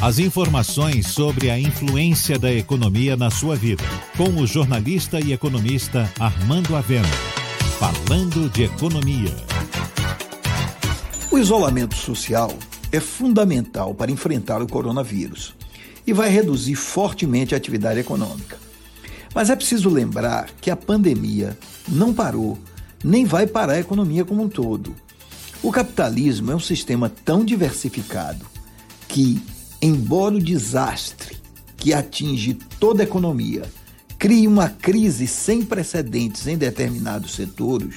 As informações sobre a influência da economia na sua vida, com o jornalista e economista Armando Avena. Falando de economia. O isolamento social é fundamental para enfrentar o coronavírus e vai reduzir fortemente a atividade econômica. Mas é preciso lembrar que a pandemia não parou, nem vai parar a economia como um todo. O capitalismo é um sistema tão diversificado que embora o desastre que atinge toda a economia crie uma crise sem precedentes em determinados setores,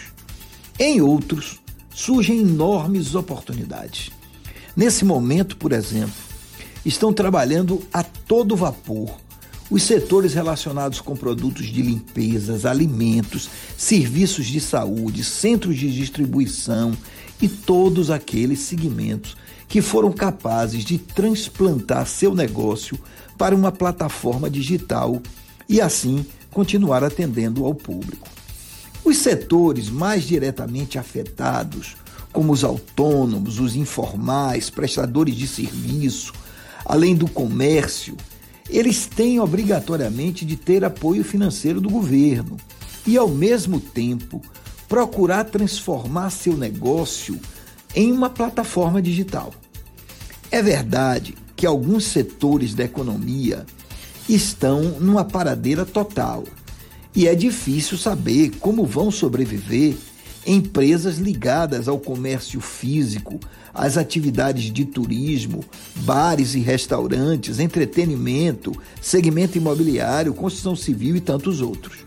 em outros surgem enormes oportunidades. Nesse momento, por exemplo, estão trabalhando a todo vapor os setores relacionados com produtos de limpezas, alimentos, serviços de saúde, centros de distribuição e todos aqueles segmentos que foram capazes de transplantar seu negócio para uma plataforma digital e assim continuar atendendo ao público. Os setores mais diretamente afetados, como os autônomos, os informais, prestadores de serviço, além do comércio, eles têm obrigatoriamente de ter apoio financeiro do governo e, ao mesmo tempo, procurar transformar seu negócio em uma plataforma digital. É verdade que alguns setores da economia estão numa paradeira total e é difícil saber como vão sobreviver empresas ligadas ao comércio físico, às atividades de turismo, bares e restaurantes, entretenimento, segmento imobiliário, construção civil e tantos outros.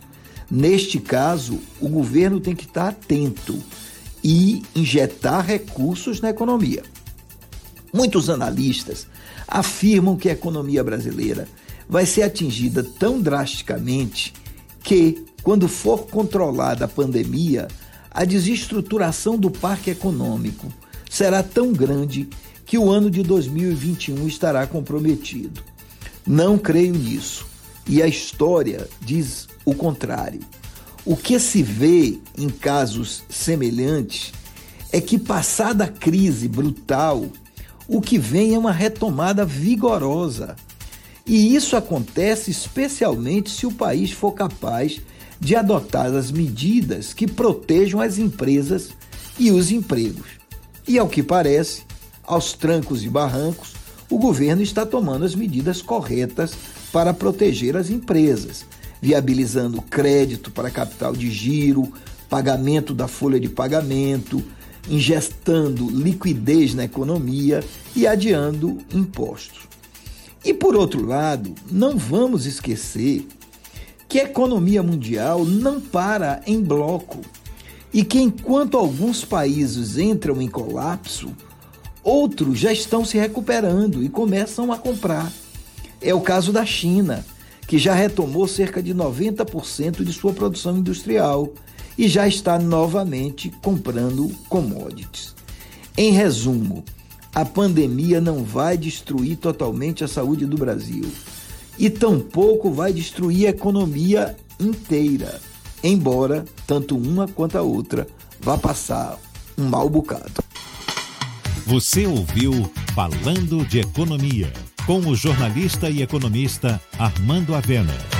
Neste caso, o governo tem que estar atento e injetar recursos na economia. Muitos analistas afirmam que a economia brasileira vai ser atingida tão drasticamente que, quando for controlada a pandemia, a desestruturação do parque econômico será tão grande que o ano de 2021 estará comprometido. Não creio nisso. E a história diz o contrário. O que se vê em casos semelhantes é que, passada a crise brutal o que vem é uma retomada vigorosa. E isso acontece especialmente se o país for capaz de adotar as medidas que protejam as empresas e os empregos. E ao que parece, aos trancos e barrancos, o governo está tomando as medidas corretas para proteger as empresas, viabilizando crédito para capital de giro, pagamento da folha de pagamento, ingestando liquidez na economia e adiando impostos. E por outro lado, não vamos esquecer que a economia mundial não para em bloco e que enquanto alguns países entram em colapso, outros já estão se recuperando e começam a comprar. É o caso da China, que já retomou cerca de 90% de sua produção industrial e já está novamente comprando commodities. Em resumo, a pandemia não vai destruir totalmente a saúde do Brasil e tampouco vai destruir a economia inteira, embora tanto uma quanto a outra vá passar um mau bocado. Você ouviu Falando de Economia, com o jornalista e economista Armando Avena.